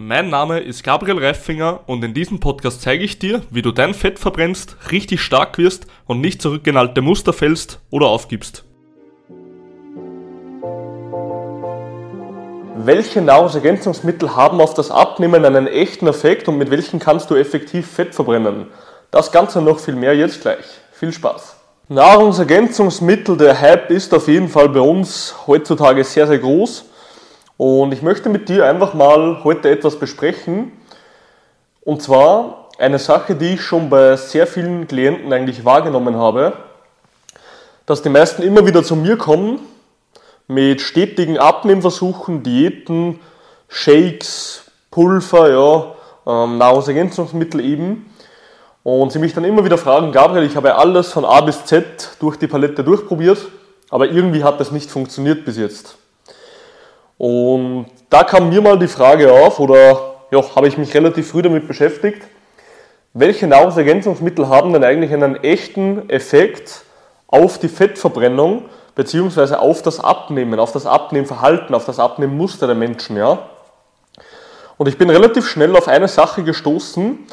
Mein Name ist Gabriel Reifinger und in diesem Podcast zeige ich dir, wie du dein Fett verbrennst, richtig stark wirst und nicht zurück Muster fällst oder aufgibst. Welche Nahrungsergänzungsmittel haben auf das Abnehmen einen echten Effekt und mit welchen kannst du effektiv Fett verbrennen? Das Ganze noch viel mehr jetzt gleich. Viel Spaß! Nahrungsergänzungsmittel, der Hype ist auf jeden Fall bei uns heutzutage sehr, sehr groß. Und ich möchte mit dir einfach mal heute etwas besprechen. Und zwar eine Sache, die ich schon bei sehr vielen Klienten eigentlich wahrgenommen habe, dass die meisten immer wieder zu mir kommen mit stetigen Abnehmversuchen, Diäten, Shakes, Pulver, ja, ähm, Nahrungsergänzungsmittel eben. Und sie mich dann immer wieder fragen, Gabriel, ich habe alles von A bis Z durch die Palette durchprobiert, aber irgendwie hat das nicht funktioniert bis jetzt. Und da kam mir mal die Frage auf, oder ja, habe ich mich relativ früh damit beschäftigt, welche Nahrungsergänzungsmittel haben denn eigentlich einen echten Effekt auf die Fettverbrennung bzw. auf das Abnehmen, auf das Abnehmverhalten, auf das Abnehmmuster der Menschen, ja? Und ich bin relativ schnell auf eine Sache gestoßen,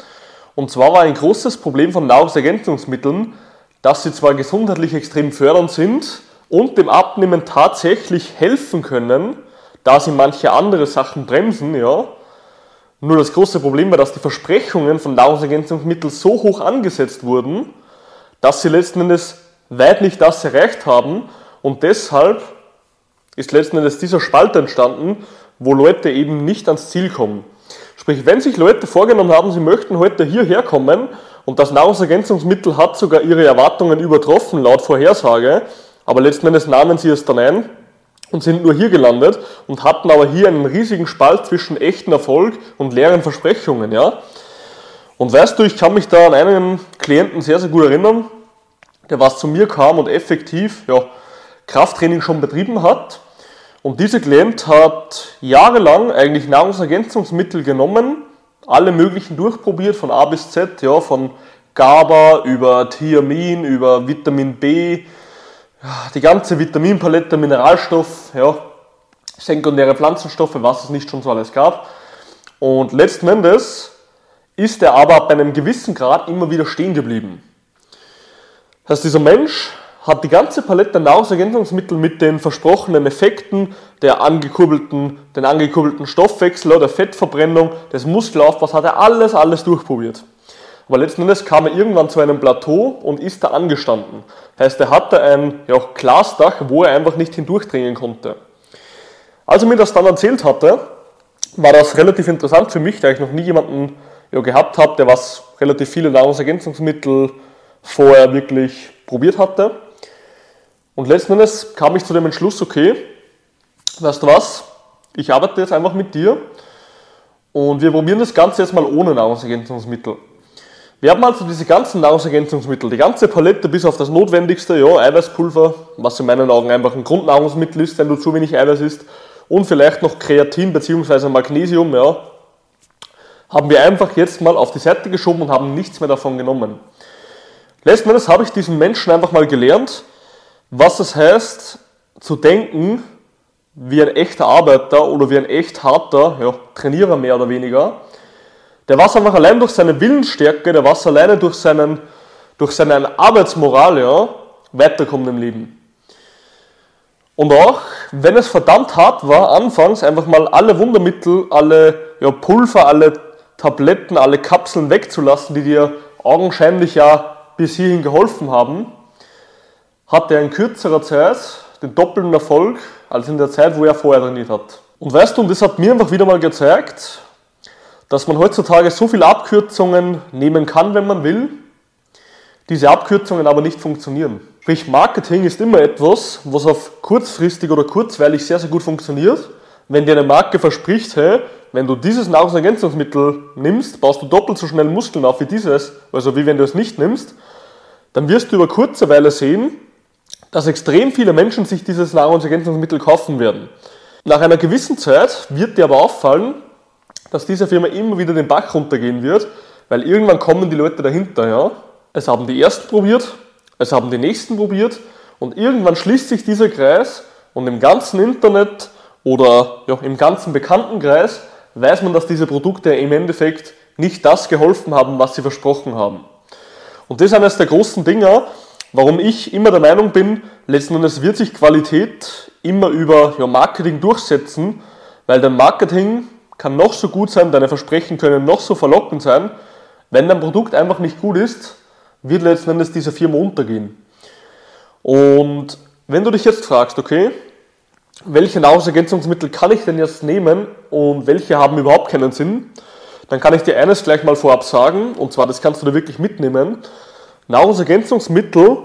und zwar war ein großes Problem von Nahrungsergänzungsmitteln, dass sie zwar gesundheitlich extrem fördernd sind und dem Abnehmen tatsächlich helfen können, da sie manche andere Sachen bremsen, ja. Nur das große Problem war, dass die Versprechungen von Nahrungsergänzungsmitteln so hoch angesetzt wurden, dass sie letzten Endes weit nicht das erreicht haben und deshalb ist letzten Endes dieser Spalt entstanden, wo Leute eben nicht ans Ziel kommen. Sprich, wenn sich Leute vorgenommen haben, sie möchten heute hierher kommen und das Nahrungsergänzungsmittel hat sogar ihre Erwartungen übertroffen laut Vorhersage, aber letzten Endes nahmen sie es dann ein, und sind nur hier gelandet und hatten aber hier einen riesigen Spalt zwischen echten Erfolg und leeren Versprechungen, ja. Und weißt du, ich kann mich da an einen Klienten sehr, sehr gut erinnern, der was zu mir kam und effektiv ja, Krafttraining schon betrieben hat. Und dieser Klient hat jahrelang eigentlich Nahrungsergänzungsmittel genommen, alle möglichen durchprobiert, von A bis Z, ja, von GABA über Thiamin, über Vitamin B, die ganze Vitaminpalette, Mineralstoff, ja, sekundäre Pflanzenstoffe, was es nicht schon so alles gab. Und letzten Endes ist er aber bei einem gewissen Grad immer wieder stehen geblieben. Das heißt, dieser Mensch hat die ganze Palette Nahrungsergänzungsmittel mit den versprochenen Effekten der angekurbelten, den angekurbelten Stoffwechsel, der Fettverbrennung, des Muskelaufbaus, hat er alles, alles durchprobiert. Aber letzten Endes kam er irgendwann zu einem Plateau und ist da angestanden. Heißt, er hatte ein ja, Glasdach, wo er einfach nicht hindurchdringen konnte. Als er mir das dann erzählt hatte, war das relativ interessant für mich, da ich noch nie jemanden ja, gehabt habe, der was relativ viele Nahrungsergänzungsmittel vorher wirklich probiert hatte. Und letzten Endes kam ich zu dem Entschluss, okay, weißt du was, ich arbeite jetzt einfach mit dir und wir probieren das Ganze jetzt mal ohne Nahrungsergänzungsmittel. Wir haben also diese ganzen Nahrungsergänzungsmittel, die ganze Palette bis auf das Notwendigste, ja, Eiweißpulver, was in meinen Augen einfach ein Grundnahrungsmittel ist, wenn du zu wenig Eiweiß isst, und vielleicht noch Kreatin bzw. Magnesium, ja, haben wir einfach jetzt mal auf die Seite geschoben und haben nichts mehr davon genommen. Letzten Endes habe ich diesen Menschen einfach mal gelernt, was es heißt, zu denken wie ein echter Arbeiter oder wie ein echt harter ja, Trainierer mehr oder weniger der war einfach allein durch seine Willensstärke, der war alleine durch, seinen, durch seine Arbeitsmoral ja, weiterkommen im Leben. Und auch, wenn es verdammt hart war, anfangs einfach mal alle Wundermittel, alle ja, Pulver, alle Tabletten, alle Kapseln wegzulassen, die dir augenscheinlich ja bis hierhin geholfen haben, hat er in kürzerer Zeit den doppelten Erfolg als in der Zeit, wo er vorher trainiert hat. Und weißt du, und das hat mir einfach wieder mal gezeigt, dass man heutzutage so viele Abkürzungen nehmen kann, wenn man will, diese Abkürzungen aber nicht funktionieren. Sprich, Marketing ist immer etwas, was auf kurzfristig oder kurzweilig sehr, sehr gut funktioniert. Wenn dir eine Marke verspricht, hey, wenn du dieses Nahrungsergänzungsmittel nimmst, baust du doppelt so schnell Muskeln auf wie dieses, also wie wenn du es nicht nimmst, dann wirst du über kurze Weile sehen, dass extrem viele Menschen sich dieses Nahrungsergänzungsmittel kaufen werden. Nach einer gewissen Zeit wird dir aber auffallen, dass diese Firma immer wieder den Bach runtergehen wird, weil irgendwann kommen die Leute dahinter. Ja? Es haben die ersten probiert, es haben die nächsten probiert und irgendwann schließt sich dieser Kreis und im ganzen Internet oder ja, im ganzen Bekanntenkreis weiß man, dass diese Produkte im Endeffekt nicht das geholfen haben, was sie versprochen haben. Und das ist eines der großen Dinge, warum ich immer der Meinung bin, letzten Endes wird sich Qualität immer über ja, Marketing durchsetzen, weil dein Marketing kann noch so gut sein, deine Versprechen können noch so verlockend sein, wenn dein Produkt einfach nicht gut ist, wird letzten Endes diese Firma untergehen. Und wenn du dich jetzt fragst, okay, welche Nahrungsergänzungsmittel kann ich denn jetzt nehmen und welche haben überhaupt keinen Sinn, dann kann ich dir eines gleich mal vorab sagen, und zwar das kannst du dir wirklich mitnehmen. Nahrungsergänzungsmittel,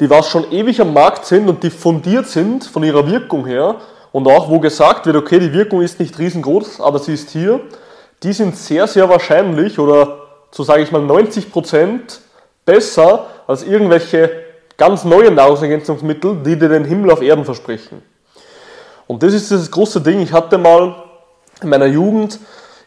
die was schon ewig am Markt sind und die fundiert sind von ihrer Wirkung her und auch wo gesagt wird, okay, die Wirkung ist nicht riesengroß, aber sie ist hier, die sind sehr, sehr wahrscheinlich oder so sage ich mal 90% besser als irgendwelche ganz neuen Nahrungsergänzungsmittel, die dir den Himmel auf Erden versprechen. Und das ist das große Ding. Ich hatte mal in meiner Jugend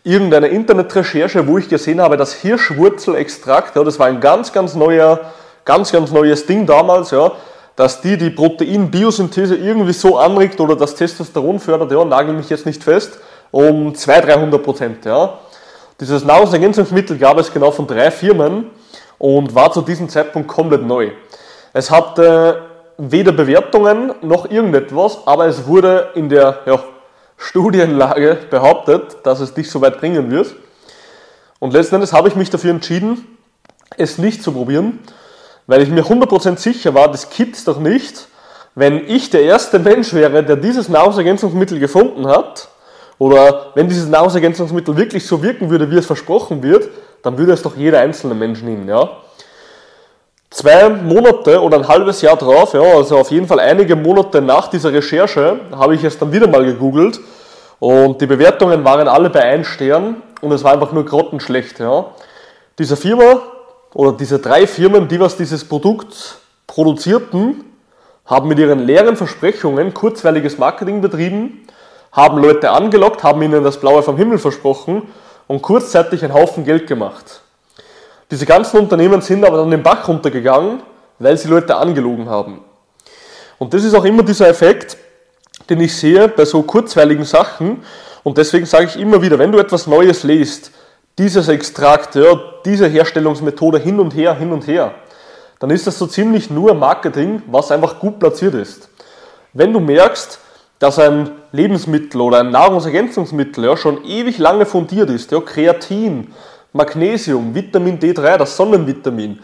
irgendeine Internetrecherche, wo ich gesehen habe, dass Hirschwurzelextrakt, ja, das war ein ganz, ganz neuer, ganz, ganz neues Ding damals, ja, dass die die Proteinbiosynthese irgendwie so anregt oder das Testosteron fördert, ja, nagel mich jetzt nicht fest, um 200, 300 Prozent. Ja. Dieses Nahrungsergänzungsmittel gab es genau von drei Firmen und war zu diesem Zeitpunkt komplett neu. Es hatte weder Bewertungen noch irgendetwas, aber es wurde in der ja, Studienlage behauptet, dass es dich so weit bringen wird. Und letzten Endes habe ich mich dafür entschieden, es nicht zu probieren, weil ich mir 100% sicher war, das gibt es doch nicht, wenn ich der erste Mensch wäre, der dieses Nahrungsergänzungsmittel gefunden hat, oder wenn dieses Nahrungsergänzungsmittel wirklich so wirken würde, wie es versprochen wird, dann würde es doch jeder einzelne Mensch nehmen. Ja? Zwei Monate oder ein halbes Jahr drauf, ja, also auf jeden Fall einige Monate nach dieser Recherche, habe ich es dann wieder mal gegoogelt und die Bewertungen waren alle bei 1 Stern und es war einfach nur grottenschlecht. Ja. Diese Firma oder diese drei Firmen, die was dieses Produkt produzierten, haben mit ihren leeren Versprechungen kurzweiliges Marketing betrieben, haben Leute angelockt, haben ihnen das Blaue vom Himmel versprochen und kurzzeitig einen Haufen Geld gemacht. Diese ganzen Unternehmen sind aber dann den Bach runtergegangen, weil sie Leute angelogen haben. Und das ist auch immer dieser Effekt, den ich sehe bei so kurzweiligen Sachen. Und deswegen sage ich immer wieder, wenn du etwas Neues liest, dieses Extrakt, ja, diese Herstellungsmethode hin und her, hin und her, dann ist das so ziemlich nur Marketing, was einfach gut platziert ist. Wenn du merkst, dass ein Lebensmittel oder ein Nahrungsergänzungsmittel ja, schon ewig lange fundiert ist, ja, Kreatin, Magnesium, Vitamin D3, das Sonnenvitamin.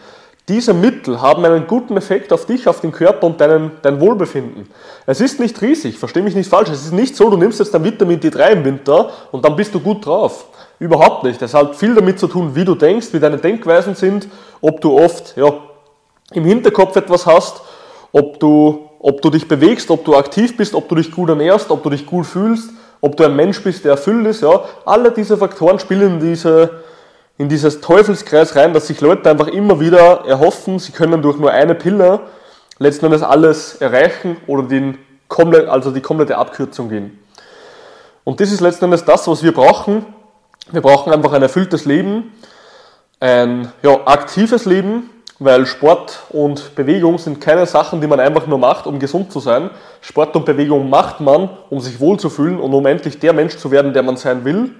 Diese Mittel haben einen guten Effekt auf dich, auf den Körper und deinen, dein Wohlbefinden. Es ist nicht riesig, verstehe mich nicht falsch. Es ist nicht so, du nimmst jetzt dein Vitamin D3 im Winter und dann bist du gut drauf. Überhaupt nicht. Es hat viel damit zu tun, wie du denkst, wie deine Denkweisen sind, ob du oft ja, im Hinterkopf etwas hast, ob du, ob du dich bewegst, ob du aktiv bist, ob du dich gut ernährst, ob du dich gut fühlst, ob du ein Mensch bist, der erfüllt ist. Ja. Alle diese Faktoren spielen diese, in dieses Teufelskreis rein, dass sich Leute einfach immer wieder erhoffen, sie können durch nur eine Pille letzten Endes alles erreichen oder den, also die komplette Abkürzung gehen. Und das ist letzten Endes das, was wir brauchen. Wir brauchen einfach ein erfülltes Leben, ein ja, aktives Leben, weil Sport und Bewegung sind keine Sachen, die man einfach nur macht, um gesund zu sein. Sport und Bewegung macht man, um sich wohlzufühlen und um endlich der Mensch zu werden, der man sein will.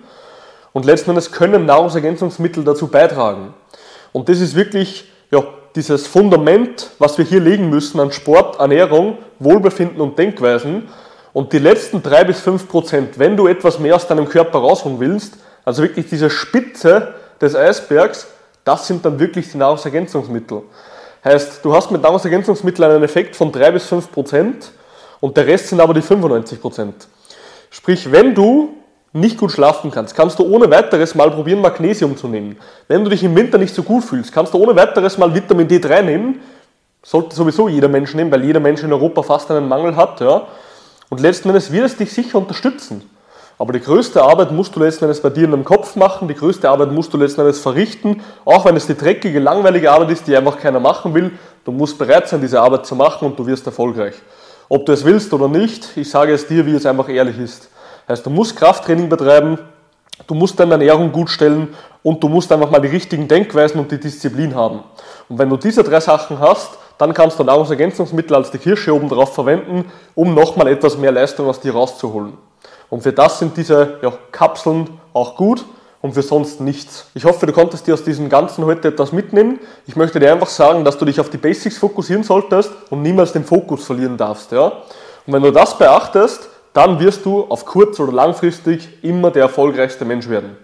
Und letzten Endes können Nahrungsergänzungsmittel dazu beitragen. Und das ist wirklich ja, dieses Fundament, was wir hier legen müssen an Sport, Ernährung, Wohlbefinden und Denkweisen. Und die letzten drei bis fünf Prozent, wenn du etwas mehr aus deinem Körper rausholen willst, also wirklich diese Spitze des Eisbergs, das sind dann wirklich die Nahrungsergänzungsmittel. Heißt, du hast mit Nahrungsergänzungsmitteln einen Effekt von drei bis fünf Prozent und der Rest sind aber die 95 Prozent. Sprich, wenn du nicht gut schlafen kannst, kannst du ohne weiteres mal probieren, Magnesium zu nehmen. Wenn du dich im Winter nicht so gut fühlst, kannst du ohne weiteres mal Vitamin D3 nehmen. Sollte sowieso jeder Mensch nehmen, weil jeder Mensch in Europa fast einen Mangel hat. Ja? Und letzten Endes wird es dich sicher unterstützen. Aber die größte Arbeit musst du letzten Endes bei dir in deinem Kopf machen, die größte Arbeit musst du letzten Endes verrichten, auch wenn es die dreckige, langweilige Arbeit ist, die einfach keiner machen will. Du musst bereit sein, diese Arbeit zu machen und du wirst erfolgreich. Ob du es willst oder nicht, ich sage es dir, wie es einfach ehrlich ist. Heißt, du musst Krafttraining betreiben, du musst deine Ernährung gut stellen und du musst einfach mal die richtigen Denkweisen und die Disziplin haben. Und wenn du diese drei Sachen hast, dann kannst du Nahrungsergänzungsmittel als die Kirsche oben drauf verwenden, um nochmal etwas mehr Leistung aus dir rauszuholen. Und für das sind diese ja, Kapseln auch gut und für sonst nichts. Ich hoffe, du konntest dir aus diesem Ganzen heute etwas mitnehmen. Ich möchte dir einfach sagen, dass du dich auf die Basics fokussieren solltest und niemals den Fokus verlieren darfst. Ja? Und wenn du das beachtest, dann wirst du auf kurz- oder langfristig immer der erfolgreichste Mensch werden.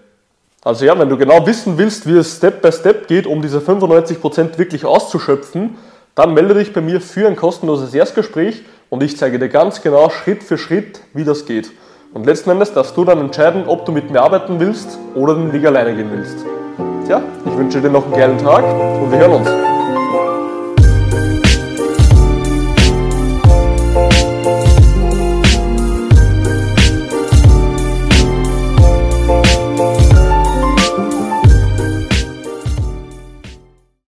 Also ja, wenn du genau wissen willst, wie es Step by Step geht, um diese 95% wirklich auszuschöpfen, dann melde dich bei mir für ein kostenloses Erstgespräch und ich zeige dir ganz genau Schritt für Schritt, wie das geht. Und letzten Endes darfst du dann entscheiden, ob du mit mir arbeiten willst oder den Weg alleine gehen willst. Tja, ich wünsche dir noch einen geilen Tag und wir hören uns.